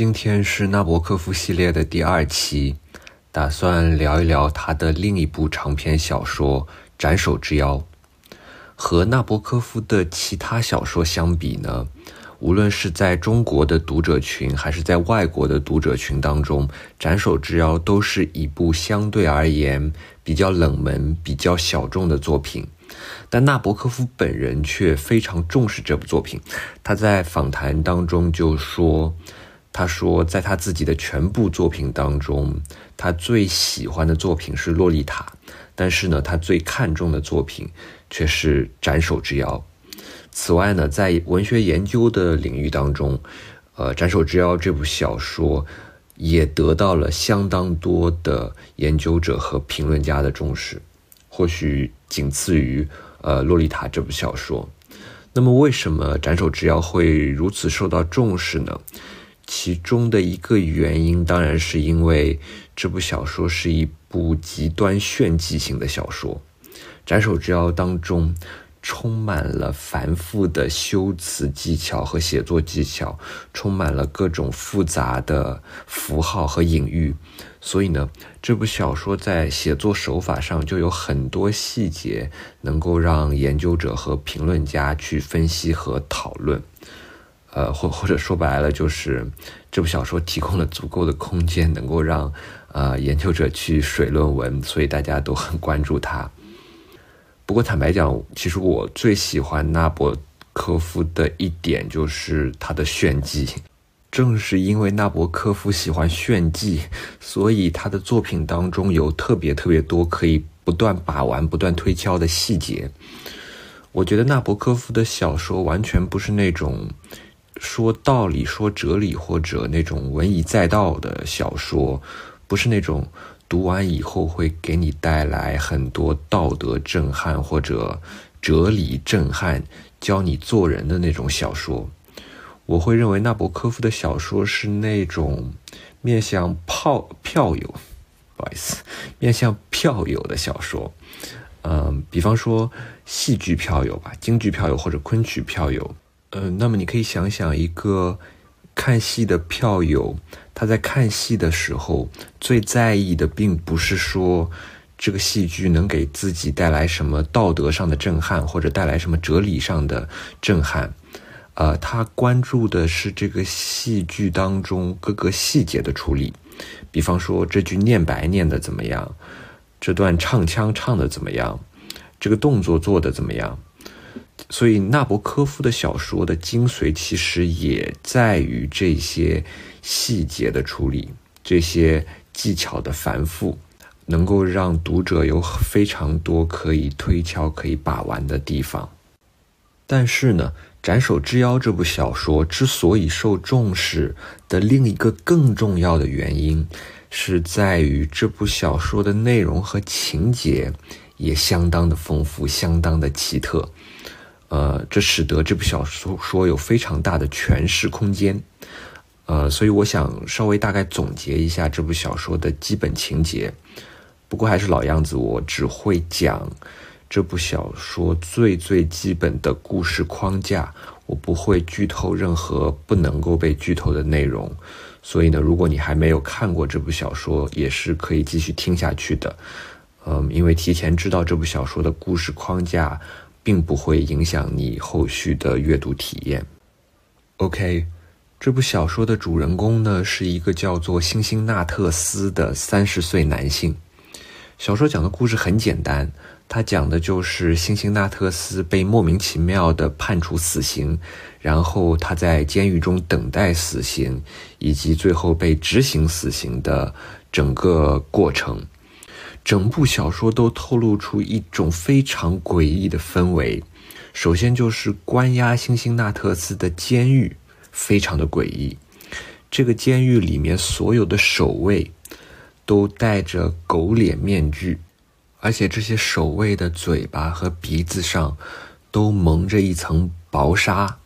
今天是纳博科夫系列的第二期，打算聊一聊他的另一部长篇小说《斩首之妖》。和纳博科夫的其他小说相比呢，无论是在中国的读者群，还是在外国的读者群当中，《斩首之妖》都是一部相对而言比较冷门、比较小众的作品。但纳博科夫本人却非常重视这部作品。他在访谈当中就说：“他说，在他自己的全部作品当中，他最喜欢的作品是《洛丽塔》，但是呢，他最看重的作品却是《斩首之妖》。此外呢，在文学研究的领域当中，呃，《斩首之妖》这部小说也得到了相当多的研究者和评论家的重视。”或许仅次于呃《洛丽塔》这部小说。那么，为什么《斩首之妖》会如此受到重视呢？其中的一个原因，当然是因为这部小说是一部极端炫技型的小说，《斩首之妖》当中。充满了繁复的修辞技巧和写作技巧，充满了各种复杂的符号和隐喻，所以呢，这部小说在写作手法上就有很多细节能够让研究者和评论家去分析和讨论。呃，或或者说白了，就是这部小说提供了足够的空间，能够让呃研究者去水论文，所以大家都很关注它。不过坦白讲，其实我最喜欢纳博科夫的一点就是他的炫技。正是因为纳博科夫喜欢炫技，所以他的作品当中有特别特别多可以不断把玩、不断推敲的细节。我觉得纳博科夫的小说完全不是那种说道理、说哲理或者那种文以载道的小说，不是那种。读完以后会给你带来很多道德震撼或者哲理震撼，教你做人的那种小说。我会认为纳博科夫的小说是那种面向炮票友，不好意思，面向票友的小说。嗯，比方说戏剧票友吧，京剧票友或者昆曲票友。嗯，那么你可以想想一个。看戏的票友，他在看戏的时候最在意的，并不是说这个戏剧能给自己带来什么道德上的震撼，或者带来什么哲理上的震撼，呃，他关注的是这个戏剧当中各个细节的处理。比方说，这句念白念的怎么样，这段唱腔唱的怎么样，这个动作做的怎么样。所以，纳博科夫的小说的精髓其实也在于这些细节的处理，这些技巧的繁复，能够让读者有非常多可以推敲、可以把玩的地方。但是呢，《斩首之妖》这部小说之所以受重视的另一个更重要的原因，是在于这部小说的内容和情节也相当的丰富，相当的奇特。呃，这使得这部小说说有非常大的诠释空间，呃，所以我想稍微大概总结一下这部小说的基本情节。不过还是老样子，我只会讲这部小说最最基本的故事框架，我不会剧透任何不能够被剧透的内容。所以呢，如果你还没有看过这部小说，也是可以继续听下去的。嗯，因为提前知道这部小说的故事框架。并不会影响你后续的阅读体验。OK，这部小说的主人公呢是一个叫做辛辛纳特斯的三十岁男性。小说讲的故事很简单，他讲的就是辛辛纳特斯被莫名其妙的判处死刑，然后他在监狱中等待死刑，以及最后被执行死刑的整个过程。整部小说都透露出一种非常诡异的氛围。首先就是关押辛辛纳特斯的监狱非常的诡异，这个监狱里面所有的守卫都戴着狗脸面具，而且这些守卫的嘴巴和鼻子上都蒙着一层薄纱，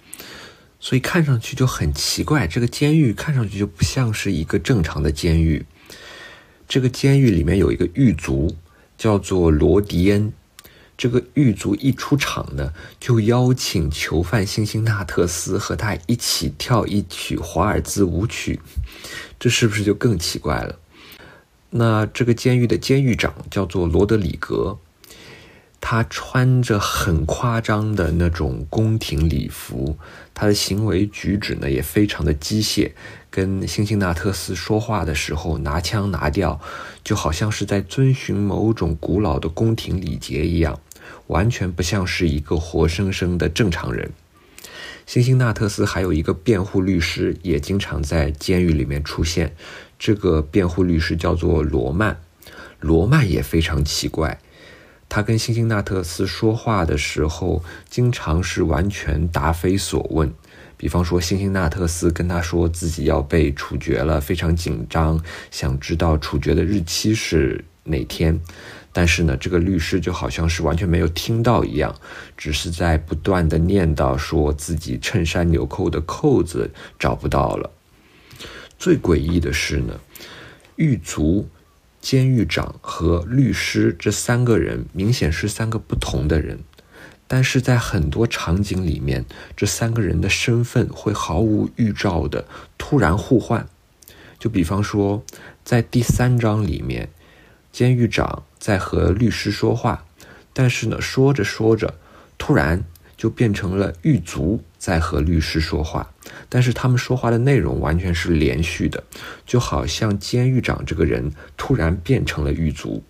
所以看上去就很奇怪。这个监狱看上去就不像是一个正常的监狱。这个监狱里面有一个狱卒，叫做罗迪恩。这个狱卒一出场呢，就邀请囚犯辛辛纳特斯和他一起跳一曲华尔兹舞曲，这是不是就更奇怪了？那这个监狱的监狱长叫做罗德里格，他穿着很夸张的那种宫廷礼服，他的行为举止呢也非常的机械，跟辛辛纳特斯说话的时候拿腔拿调，就好像是在遵循某种古老的宫廷礼节一样。完全不像是一个活生生的正常人。辛辛纳特斯还有一个辩护律师，也经常在监狱里面出现。这个辩护律师叫做罗曼。罗曼也非常奇怪，他跟辛辛纳特斯说话的时候，经常是完全答非所问。比方说，辛辛纳特斯跟他说自己要被处决了，非常紧张，想知道处决的日期是哪天。但是呢，这个律师就好像是完全没有听到一样，只是在不断的念叨，说自己衬衫纽扣的扣子找不到了。最诡异的是呢，狱卒、监狱长和律师这三个人明显是三个不同的人，但是在很多场景里面，这三个人的身份会毫无预兆的突然互换。就比方说，在第三章里面。监狱长在和律师说话，但是呢，说着说着，突然就变成了狱卒在和律师说话，但是他们说话的内容完全是连续的，就好像监狱长这个人突然变成了狱卒。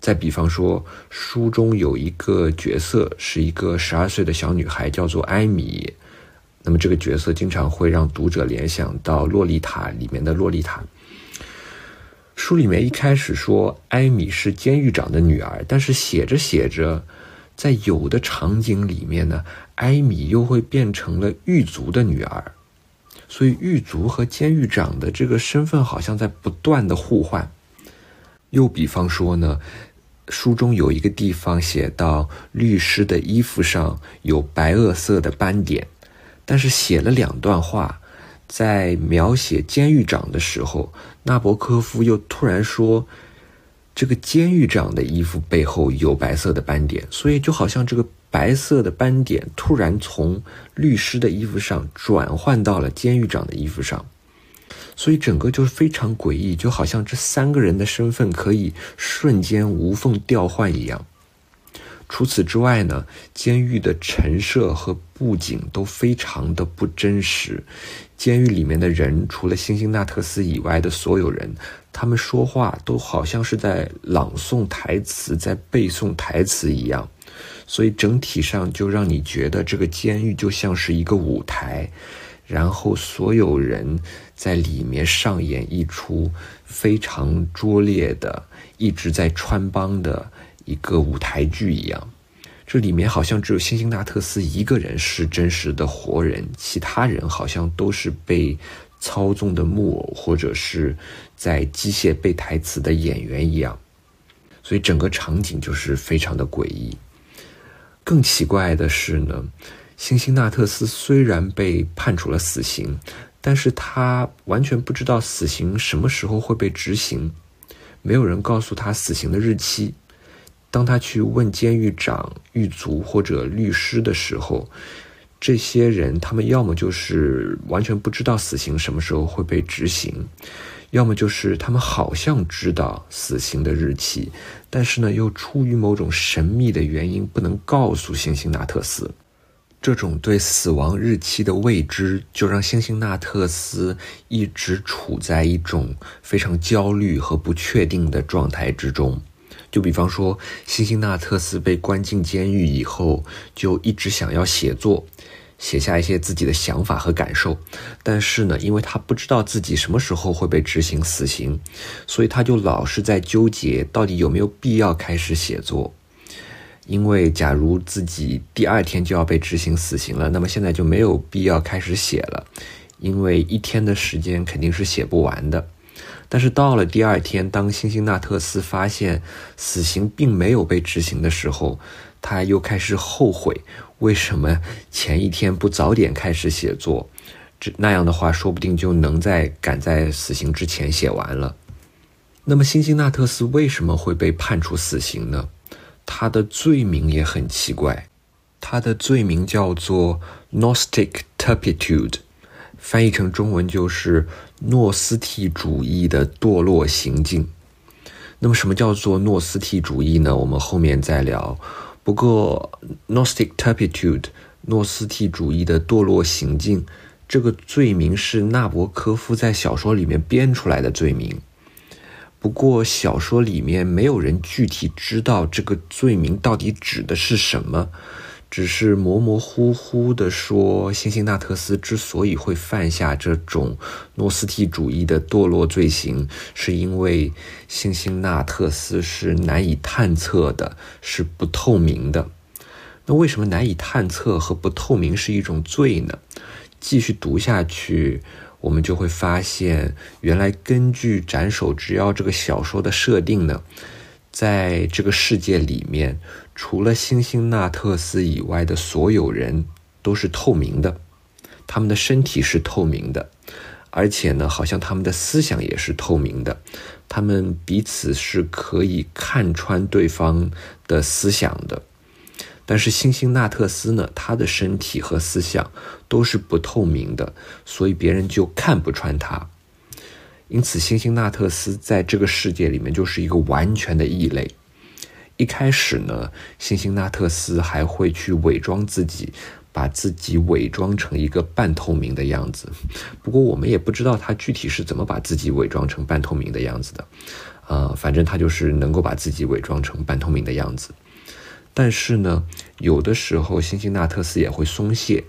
再比方说，书中有一个角色是一个十二岁的小女孩，叫做艾米，那么这个角色经常会让读者联想到《洛丽塔》里面的洛丽塔。书里面一开始说艾米是监狱长的女儿，但是写着写着，在有的场景里面呢，艾米又会变成了狱卒的女儿，所以狱卒和监狱长的这个身份好像在不断的互换。又比方说呢，书中有一个地方写到律师的衣服上有白垩色的斑点，但是写了两段话。在描写监狱长的时候，纳博科夫又突然说：“这个监狱长的衣服背后有白色的斑点，所以就好像这个白色的斑点突然从律师的衣服上转换到了监狱长的衣服上，所以整个就是非常诡异，就好像这三个人的身份可以瞬间无缝调换一样。除此之外呢，监狱的陈设和布景都非常的不真实。”监狱里面的人，除了辛辛纳特斯以外的所有人，他们说话都好像是在朗诵台词，在背诵台词一样，所以整体上就让你觉得这个监狱就像是一个舞台，然后所有人在里面上演一出非常拙劣的、一直在穿帮的一个舞台剧一样。这里面好像只有辛辛纳特斯一个人是真实的活人，其他人好像都是被操纵的木偶，或者是在机械背台词的演员一样，所以整个场景就是非常的诡异。更奇怪的是呢，辛辛纳特斯虽然被判处了死刑，但是他完全不知道死刑什么时候会被执行，没有人告诉他死刑的日期。当他去问监狱长、狱卒或者律师的时候，这些人他们要么就是完全不知道死刑什么时候会被执行，要么就是他们好像知道死刑的日期，但是呢，又出于某种神秘的原因不能告诉辛辛纳特斯。这种对死亡日期的未知，就让辛辛纳特斯一直处在一种非常焦虑和不确定的状态之中。就比方说，辛辛纳特斯被关进监狱以后，就一直想要写作，写下一些自己的想法和感受。但是呢，因为他不知道自己什么时候会被执行死刑，所以他就老是在纠结，到底有没有必要开始写作。因为假如自己第二天就要被执行死刑了，那么现在就没有必要开始写了，因为一天的时间肯定是写不完的。但是到了第二天，当辛辛纳特斯发现死刑并没有被执行的时候，他又开始后悔，为什么前一天不早点开始写作？这那样的话，说不定就能在赶在死刑之前写完了。那么辛辛纳特斯为什么会被判处死刑呢？他的罪名也很奇怪，他的罪名叫做 Gnostic Turpitude，翻译成中文就是诺斯替主义的堕落行径。那么，什么叫做诺斯替主义呢？我们后面再聊。不过，Gnostic Turpitude，诺斯替主义的堕落行径，这个罪名是纳博科夫在小说里面编出来的罪名。不过，小说里面没有人具体知道这个罪名到底指的是什么。只是模模糊糊的说，辛辛纳特斯之所以会犯下这种诺斯替主义的堕落罪行，是因为辛辛纳特斯是难以探测的，是不透明的。那为什么难以探测和不透明是一种罪呢？继续读下去，我们就会发现，原来根据《斩首之妖》这个小说的设定呢，在这个世界里面。除了星星纳特斯以外的所有人都是透明的，他们的身体是透明的，而且呢，好像他们的思想也是透明的，他们彼此是可以看穿对方的思想的。但是星星纳特斯呢，他的身体和思想都是不透明的，所以别人就看不穿他。因此，星星纳特斯在这个世界里面就是一个完全的异类。一开始呢，辛辛纳特斯还会去伪装自己，把自己伪装成一个半透明的样子。不过我们也不知道他具体是怎么把自己伪装成半透明的样子的。呃，反正他就是能够把自己伪装成半透明的样子。但是呢，有的时候辛辛纳特斯也会松懈，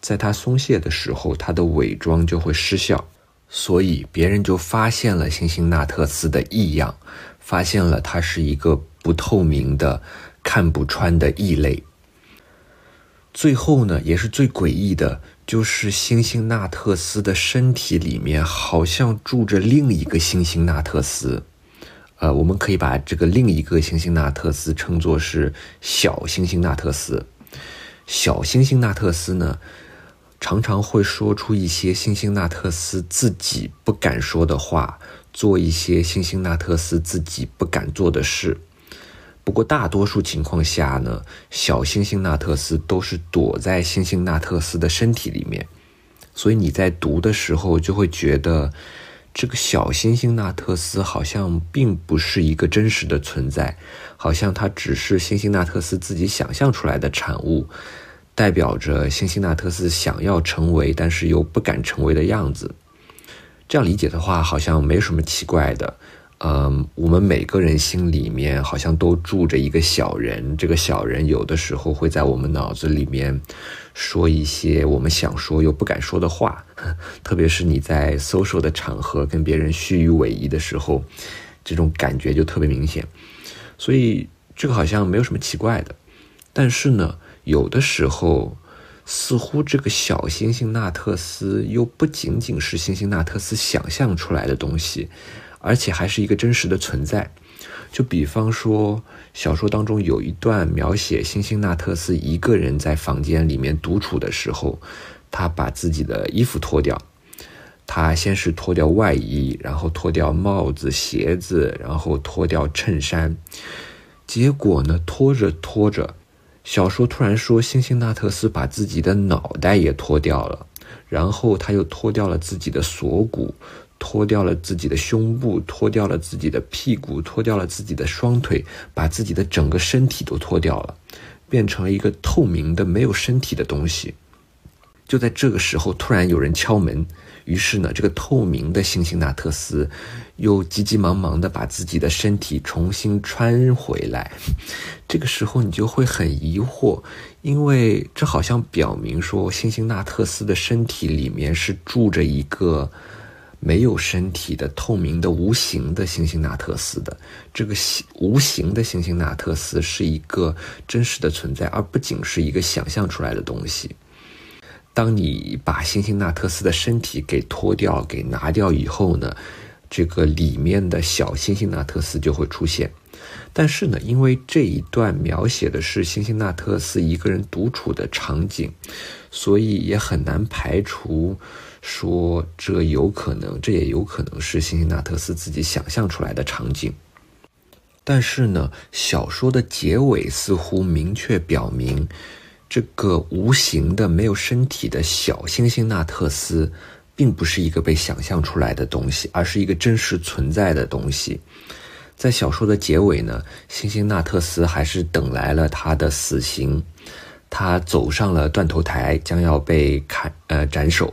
在他松懈的时候，他的伪装就会失效，所以别人就发现了辛辛纳特斯的异样，发现了他是一个。不透明的、看不穿的异类。最后呢，也是最诡异的，就是星星纳特斯的身体里面好像住着另一个星星纳特斯。呃，我们可以把这个另一个星星纳特斯称作是小星星纳特斯。小星星纳特斯呢，常常会说出一些星星纳特斯自己不敢说的话，做一些星星纳特斯自己不敢做的事。不过，大多数情况下呢，小星星纳特斯都是躲在星星纳特斯的身体里面，所以你在读的时候就会觉得，这个小星星纳特斯好像并不是一个真实的存在，好像它只是星星纳特斯自己想象出来的产物，代表着星星纳特斯想要成为但是又不敢成为的样子。这样理解的话，好像没什么奇怪的。嗯，我们每个人心里面好像都住着一个小人，这个小人有的时候会在我们脑子里面说一些我们想说又不敢说的话，特别是你在 social 的场合跟别人虚与委蛇的时候，这种感觉就特别明显。所以这个好像没有什么奇怪的，但是呢，有的时候似乎这个小星星纳特斯又不仅仅是星星纳特斯想象出来的东西。而且还是一个真实的存在，就比方说，小说当中有一段描写辛辛纳特斯一个人在房间里面独处的时候，他把自己的衣服脱掉，他先是脱掉外衣，然后脱掉帽子、鞋子，然后脱掉衬衫，结果呢，脱着脱着，小说突然说辛辛纳特斯把自己的脑袋也脱掉了，然后他又脱掉了自己的锁骨。脱掉了自己的胸部，脱掉了自己的屁股，脱掉了自己的双腿，把自己的整个身体都脱掉了，变成了一个透明的、没有身体的东西。就在这个时候，突然有人敲门，于是呢，这个透明的星星纳特斯又急急忙忙的把自己的身体重新穿回来。这个时候，你就会很疑惑，因为这好像表明说，星星纳特斯的身体里面是住着一个。没有身体的透明的无形的星星纳特斯的这个无形的星星纳特斯是一个真实的存在，而不仅是一个想象出来的东西。当你把星星纳特斯的身体给脱掉、给拿掉以后呢，这个里面的小星星纳特斯就会出现。但是呢，因为这一段描写的是星星纳特斯一个人独处的场景，所以也很难排除。说这有可能，这也有可能是辛辛纳特斯自己想象出来的场景。但是呢，小说的结尾似乎明确表明，这个无形的、没有身体的小星星纳特斯，并不是一个被想象出来的东西，而是一个真实存在的东西。在小说的结尾呢，星星纳特斯还是等来了他的死刑，他走上了断头台，将要被砍呃斩首。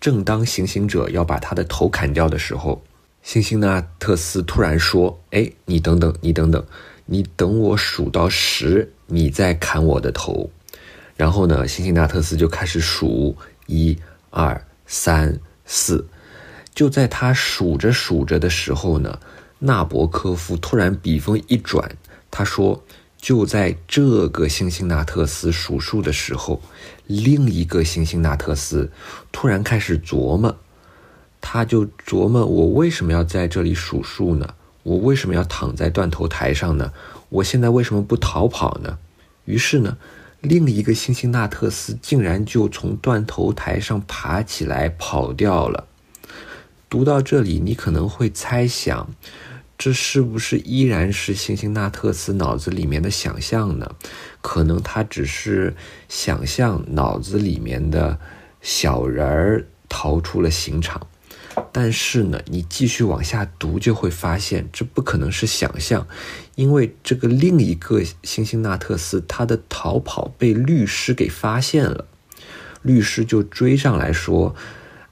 正当行刑者要把他的头砍掉的时候，星星纳特斯突然说：“哎，你等等，你等等，你等我数到十，你再砍我的头。”然后呢，辛辛纳特斯就开始数一二三四。就在他数着数着的时候呢，纳博科夫突然笔锋一转，他说：“就在这个星星纳特斯数数的时候，另一个星星纳特斯突然开始琢磨。”他就琢磨：我为什么要在这里数数呢？我为什么要躺在断头台上呢？我现在为什么不逃跑呢？于是呢，另一个星星纳特斯竟然就从断头台上爬起来跑掉了。读到这里，你可能会猜想，这是不是依然是星星纳特斯脑子里面的想象呢？可能他只是想象脑子里面的小人儿逃出了刑场。但是呢，你继续往下读就会发现，这不可能是想象，因为这个另一个星星纳特斯他的逃跑被律师给发现了，律师就追上来说：“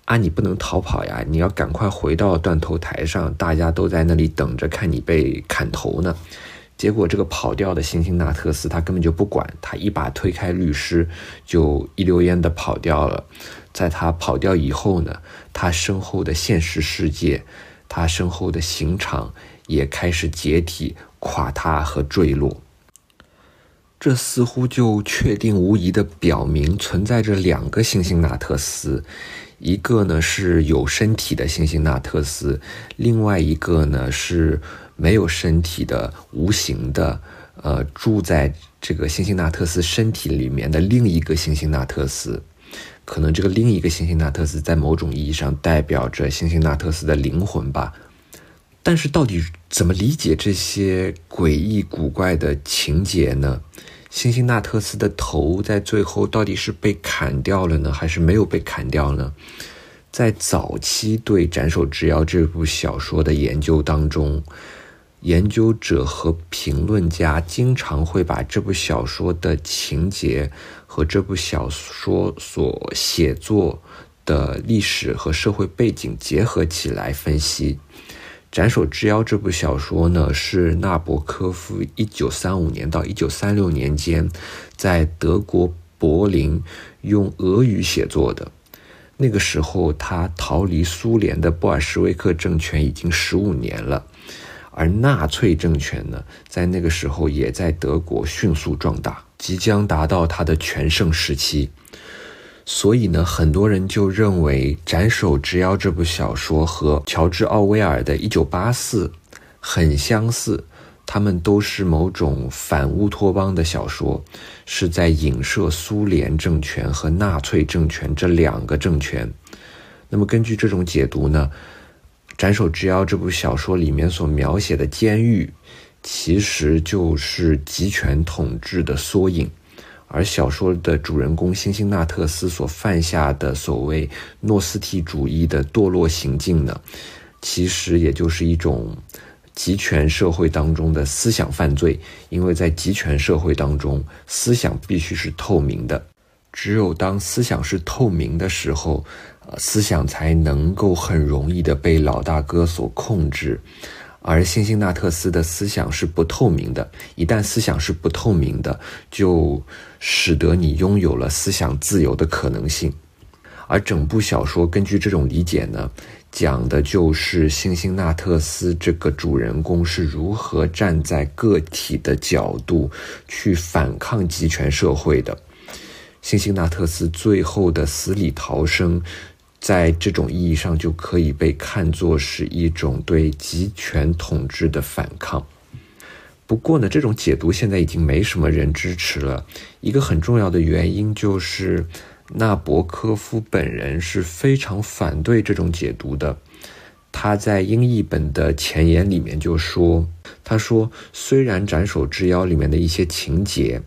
啊，你不能逃跑呀，你要赶快回到断头台上，大家都在那里等着看你被砍头呢。”结果这个跑掉的星星纳特斯他根本就不管，他一把推开律师，就一溜烟的跑掉了。在他跑掉以后呢，他身后的现实世界，他身后的刑场也开始解体、垮塌和坠落。这似乎就确定无疑的表明存在着两个星星纳特斯，一个呢是有身体的星星纳特斯，另外一个呢是没有身体的无形的，呃，住在这个星星纳特斯身体里面的另一个星星纳特斯。可能这个另一个星星纳特斯在某种意义上代表着星星纳特斯的灵魂吧，但是到底怎么理解这些诡异古怪的情节呢？辛辛纳特斯的头在最后到底是被砍掉了呢，还是没有被砍掉呢？在早期对《斩首之妖》这部小说的研究当中。研究者和评论家经常会把这部小说的情节和这部小说所写作的历史和社会背景结合起来分析。《斩首之妖》这部小说呢，是纳博科夫1935年到1936年间在德国柏林用俄语写作的。那个时候，他逃离苏联的布尔什维克政权已经十五年了。而纳粹政权呢，在那个时候也在德国迅速壮大，即将达到它的全盛时期。所以呢，很多人就认为《斩首之妖》这部小说和乔治·奥威尔的《一九八四》很相似，他们都是某种反乌托邦的小说，是在影射苏联政权和纳粹政权这两个政权。那么，根据这种解读呢？《斩首之妖》这部小说里面所描写的监狱，其实就是集权统治的缩影，而小说的主人公辛辛纳特斯所犯下的所谓诺斯替主义的堕落行径呢，其实也就是一种集权社会当中的思想犯罪，因为在集权社会当中，思想必须是透明的，只有当思想是透明的时候。呃思想才能够很容易的被老大哥所控制，而辛辛纳特斯的思想是不透明的。一旦思想是不透明的，就使得你拥有了思想自由的可能性。而整部小说根据这种理解呢，讲的就是辛辛纳特斯这个主人公是如何站在个体的角度去反抗集权社会的。辛辛纳特斯最后的死里逃生。在这种意义上，就可以被看作是一种对集权统治的反抗。不过呢，这种解读现在已经没什么人支持了。一个很重要的原因就是，纳博科夫本人是非常反对这种解读的。他在英译本的前言里面就说：“他说，虽然《斩首之妖》里面的一些情节，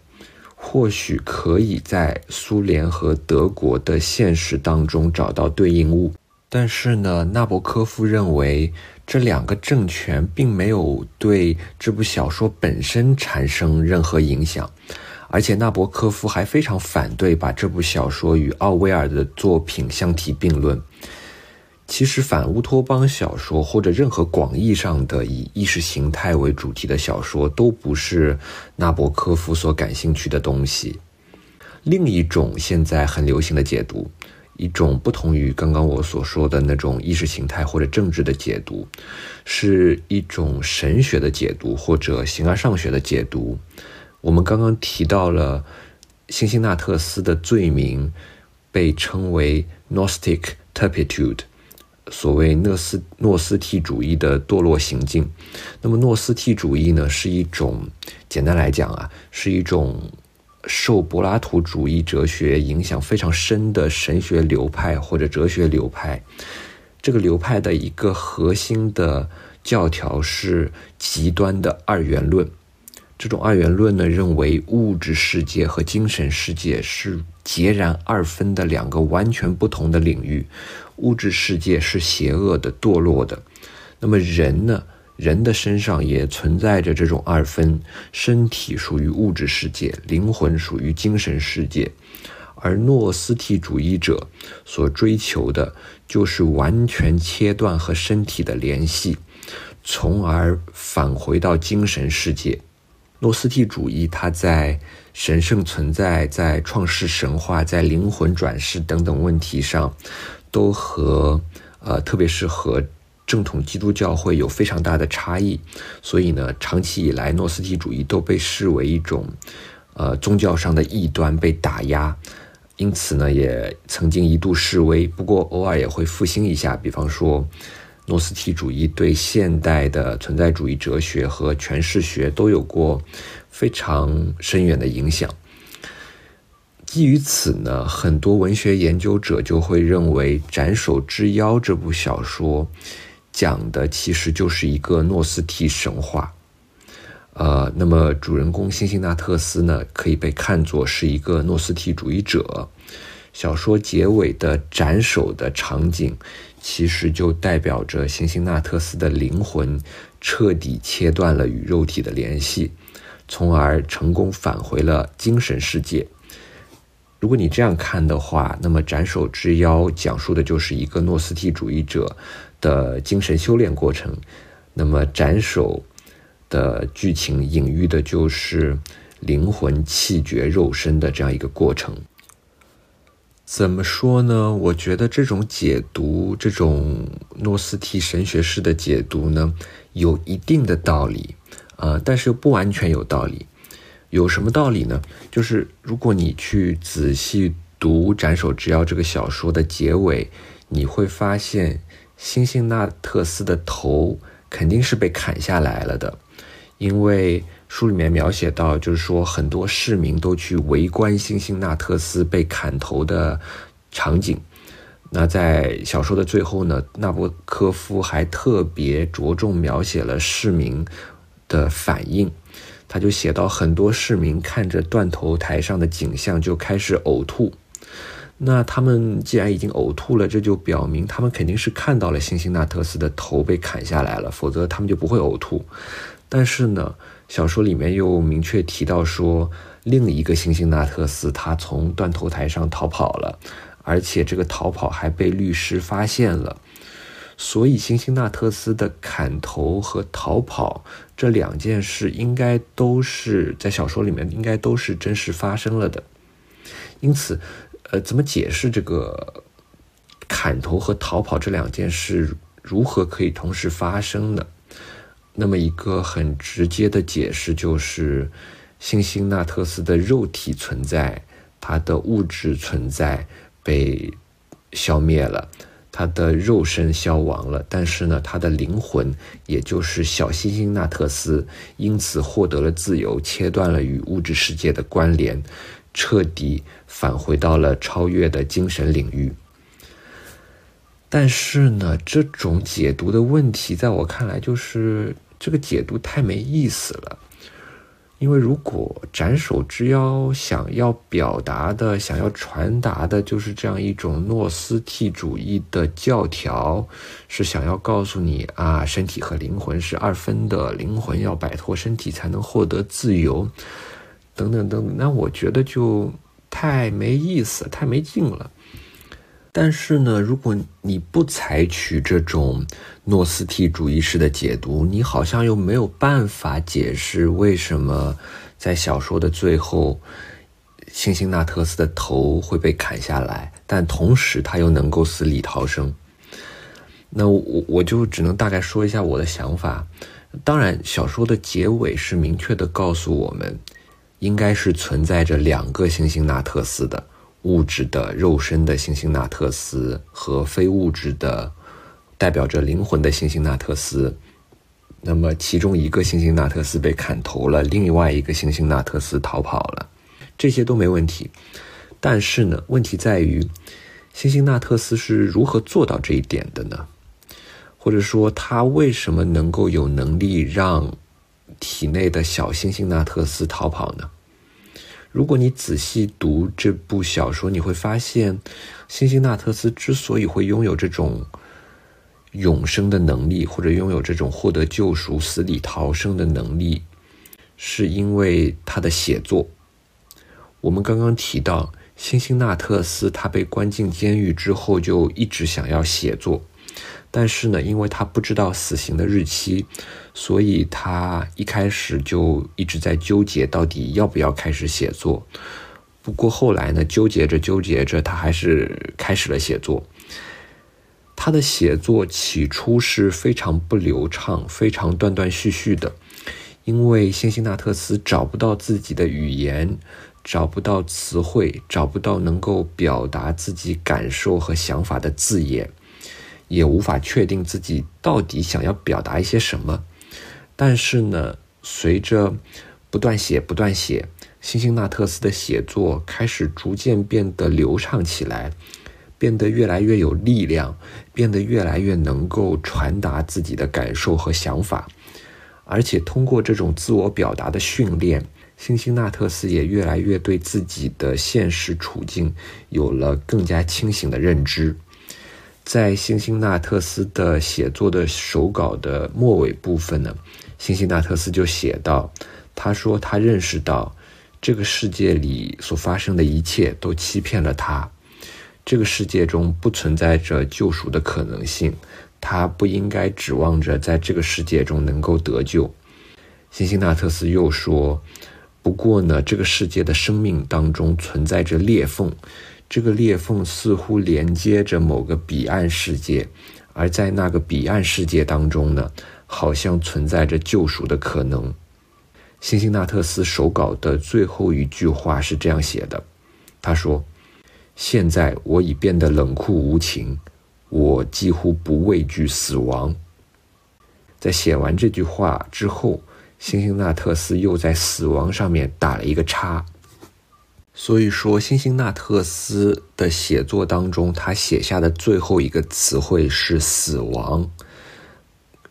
或许可以在苏联和德国的现实当中找到对应物，但是呢，纳博科夫认为这两个政权并没有对这部小说本身产生任何影响。”而且纳博科夫还非常反对把这部小说与奥威尔的作品相提并论。其实反乌托邦小说或者任何广义上的以意识形态为主题的小说都不是纳博科夫所感兴趣的东西。另一种现在很流行的解读，一种不同于刚刚我所说的那种意识形态或者政治的解读，是一种神学的解读或者形而上学的解读。我们刚刚提到了辛辛那特斯的罪名，被称为 Gnostic turpitude，所谓诺斯诺斯替主义的堕落行径。那么诺斯替主义呢，是一种简单来讲啊，是一种受柏拉图主义哲学影响非常深的神学流派或者哲学流派。这个流派的一个核心的教条是极端的二元论。这种二元论呢，认为物质世界和精神世界是截然二分的两个完全不同的领域。物质世界是邪恶的、堕落的。那么人呢？人的身上也存在着这种二分：身体属于物质世界，灵魂属于精神世界。而诺斯替主义者所追求的，就是完全切断和身体的联系，从而返回到精神世界。诺斯替主义，它在神圣存在、在创世神话、在灵魂转世等等问题上，都和呃，特别是和正统基督教会有非常大的差异。所以呢，长期以来，诺斯替主义都被视为一种呃宗教上的异端，被打压。因此呢，也曾经一度示威，不过偶尔也会复兴一下。比方说。诺斯替主义对现代的存在主义哲学和诠释学都有过非常深远的影响。基于此呢，很多文学研究者就会认为，《斩首之妖》这部小说讲的其实就是一个诺斯替神话。呃，那么主人公辛辛纳特斯呢，可以被看作是一个诺斯替主义者。小说结尾的斩首的场景。其实就代表着辛辛纳特斯的灵魂彻底切断了与肉体的联系，从而成功返回了精神世界。如果你这样看的话，那么《斩首之妖》讲述的就是一个诺斯替主义者的精神修炼过程，那么斩首的剧情隐喻的就是灵魂气绝肉身的这样一个过程。怎么说呢？我觉得这种解读，这种诺斯替神学式的解读呢，有一定的道理，呃，但是又不完全有道理。有什么道理呢？就是如果你去仔细读《斩首之妖》这个小说的结尾，你会发现，辛辛那特斯的头肯定是被砍下来了的，因为。书里面描写到，就是说很多市民都去围观辛辛那特斯被砍头的场景。那在小说的最后呢，纳博科夫还特别着重描写了市民的反应。他就写到，很多市民看着断头台上的景象就开始呕吐。那他们既然已经呕吐了，这就表明他们肯定是看到了辛辛那特斯的头被砍下来了，否则他们就不会呕吐。但是呢？小说里面又明确提到说，另一个星星纳特斯他从断头台上逃跑了，而且这个逃跑还被律师发现了。所以，星星纳特斯的砍头和逃跑这两件事，应该都是在小说里面应该都是真实发生了的。因此，呃，怎么解释这个砍头和逃跑这两件事如何可以同时发生呢？那么一个很直接的解释就是，辛辛那特斯的肉体存在，他的物质存在被消灭了，他的肉身消亡了，但是呢，他的灵魂，也就是小辛辛那特斯，因此获得了自由，切断了与物质世界的关联，彻底返回到了超越的精神领域。但是呢，这种解读的问题，在我看来，就是这个解读太没意思了。因为如果斩首之妖想要表达的、想要传达的，就是这样一种诺斯替主义的教条，是想要告诉你啊，身体和灵魂是二分的，灵魂要摆脱身体才能获得自由，等等等，那我觉得就太没意思、太没劲了。但是呢，如果你不采取这种诺斯替主义式的解读，你好像又没有办法解释为什么在小说的最后，星星纳特斯的头会被砍下来，但同时他又能够死里逃生。那我我就只能大概说一下我的想法。当然，小说的结尾是明确的告诉我们，应该是存在着两个星星纳特斯的。物质的肉身的星星纳特斯和非物质的代表着灵魂的星星纳特斯，那么其中一个星星纳特斯被砍头了，另外一个星星纳特斯逃跑了，这些都没问题。但是呢，问题在于星星纳特斯是如何做到这一点的呢？或者说，他为什么能够有能力让体内的小星星纳特斯逃跑呢？如果你仔细读这部小说，你会发现，辛辛纳特斯之所以会拥有这种永生的能力，或者拥有这种获得救赎、死里逃生的能力，是因为他的写作。我们刚刚提到，辛辛纳特斯他被关进监狱之后，就一直想要写作。但是呢，因为他不知道死刑的日期，所以他一开始就一直在纠结到底要不要开始写作。不过后来呢，纠结着纠结着，他还是开始了写作。他的写作起初是非常不流畅、非常断断续续的，因为辛辛纳特斯找不到自己的语言，找不到词汇，找不到能够表达自己感受和想法的字眼。也无法确定自己到底想要表达一些什么，但是呢，随着不断写、不断写，辛辛纳特斯的写作开始逐渐变得流畅起来，变得越来越有力量，变得越来越能够传达自己的感受和想法，而且通过这种自我表达的训练，辛辛纳特斯也越来越对自己的现实处境有了更加清醒的认知。在辛辛那特斯的写作的手稿的末尾部分呢，辛辛那特斯就写到：“他说他认识到，这个世界里所发生的一切都欺骗了他，这个世界中不存在着救赎的可能性，他不应该指望着在这个世界中能够得救。”辛辛那特斯又说：“不过呢，这个世界的生命当中存在着裂缝。”这个裂缝似乎连接着某个彼岸世界，而在那个彼岸世界当中呢，好像存在着救赎的可能。辛辛纳特斯手稿的最后一句话是这样写的：“他说，现在我已变得冷酷无情，我几乎不畏惧死亡。”在写完这句话之后，辛辛纳特斯又在死亡上面打了一个叉。所以说，辛辛纳特斯的写作当中，他写下的最后一个词汇是“死亡”，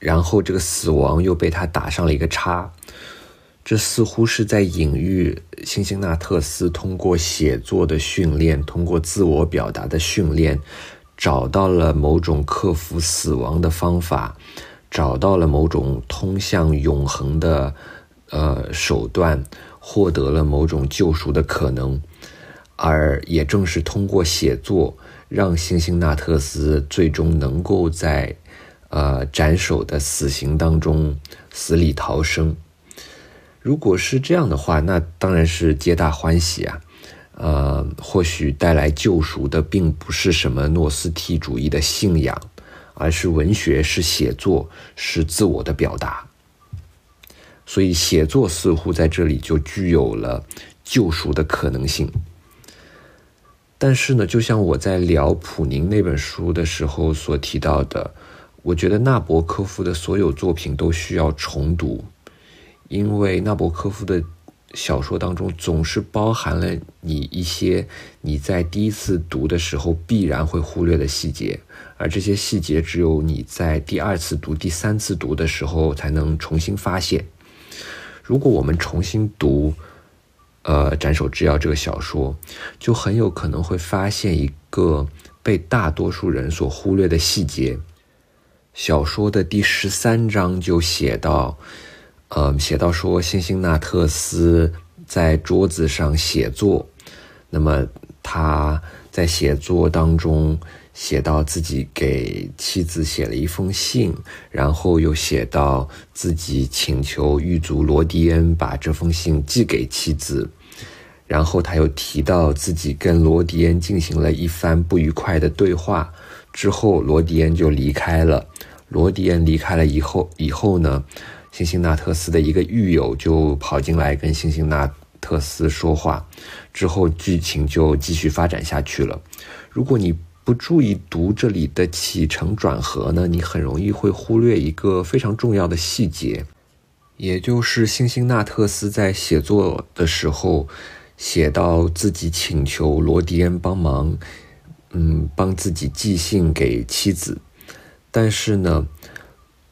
然后这个“死亡”又被他打上了一个叉，这似乎是在隐喻辛辛纳特斯通过写作的训练，通过自我表达的训练，找到了某种克服死亡的方法，找到了某种通向永恒的呃手段。获得了某种救赎的可能，而也正是通过写作，让星星纳特斯最终能够在呃斩首的死刑当中死里逃生。如果是这样的话，那当然是皆大欢喜啊！呃，或许带来救赎的并不是什么诺斯替主义的信仰，而是文学，是写作，是自我的表达。所以，写作似乎在这里就具有了救赎的可能性。但是呢，就像我在聊普宁那本书的时候所提到的，我觉得纳博科夫的所有作品都需要重读，因为纳博科夫的小说当中总是包含了你一些你在第一次读的时候必然会忽略的细节，而这些细节只有你在第二次读、第三次读的时候才能重新发现。如果我们重新读，呃，《斩首之妖》这个小说，就很有可能会发现一个被大多数人所忽略的细节。小说的第十三章就写到。呃，写到说，辛辛那特斯在桌子上写作，那么他在写作当中写到自己给妻子写了一封信，然后又写到自己请求狱卒罗迪恩把这封信寄给妻子，然后他又提到自己跟罗迪恩进行了一番不愉快的对话，之后罗迪恩就离开了。罗迪恩离开了以后，以后呢？辛辛那特斯的一个狱友就跑进来跟辛辛那特斯说话，之后剧情就继续发展下去了。如果你不注意读这里的起承转合呢，你很容易会忽略一个非常重要的细节，也就是辛辛那特斯在写作的时候写到自己请求罗迪恩帮忙，嗯，帮自己寄信给妻子，但是呢。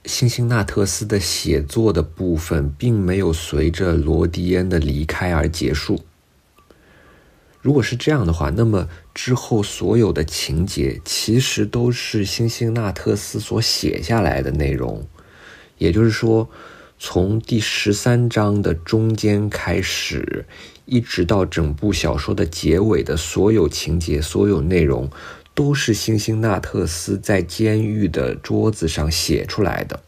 辛辛那特斯的写作的部分并没有随着罗迪恩的离开而结束。如果是这样的话，那么之后所有的情节其实都是辛辛那特斯所写下来的内容。也就是说，从第十三章的中间开始，一直到整部小说的结尾的所有情节、所有内容。都是辛辛那特斯在监狱的桌子上写出来的，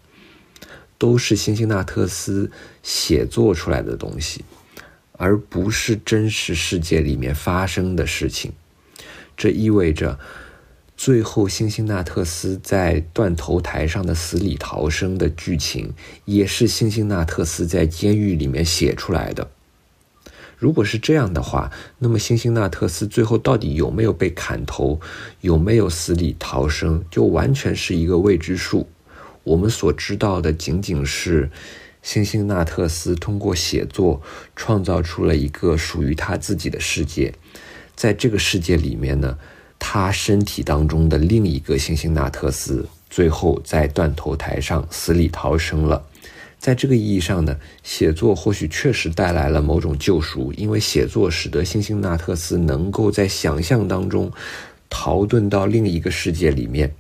都是辛辛那特斯写作出来的东西，而不是真实世界里面发生的事情。这意味着，最后辛辛那特斯在断头台上的死里逃生的剧情，也是辛辛那特斯在监狱里面写出来的。如果是这样的话，那么辛辛那特斯最后到底有没有被砍头，有没有死里逃生，就完全是一个未知数。我们所知道的仅仅是，辛辛那特斯通过写作创造出了一个属于他自己的世界，在这个世界里面呢，他身体当中的另一个辛辛那特斯最后在断头台上死里逃生了。在这个意义上呢，写作或许确实带来了某种救赎，因为写作使得辛辛那特斯能够在想象当中逃遁到另一个世界里面。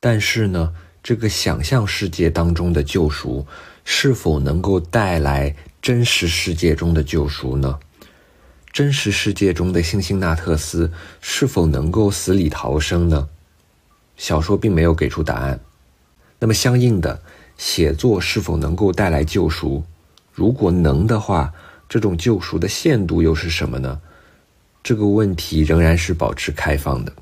但是呢，这个想象世界当中的救赎是否能够带来真实世界中的救赎呢？真实世界中的辛辛那特斯是否能够死里逃生呢？小说并没有给出答案。那么相应的。写作是否能够带来救赎？如果能的话，这种救赎的限度又是什么呢？这个问题仍然是保持开放的。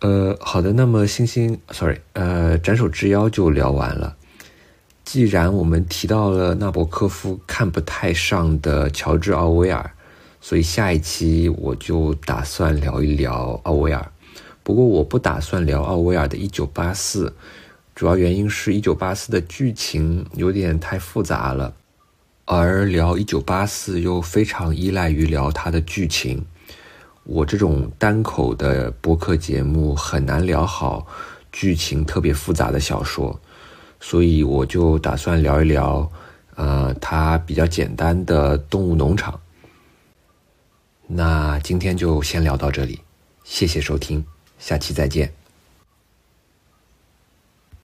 呃，好的，那么星星，sorry，呃，斩首之妖就聊完了。既然我们提到了纳博科夫看不太上的乔治奥威尔，所以下一期我就打算聊一聊奥威尔。不过我不打算聊奥威尔的《一九八四》。主要原因是《一九八四》的剧情有点太复杂了，而聊《一九八四》又非常依赖于聊它的剧情。我这种单口的播客节目很难聊好剧情特别复杂的小说，所以我就打算聊一聊，呃，它比较简单的《动物农场》。那今天就先聊到这里，谢谢收听，下期再见。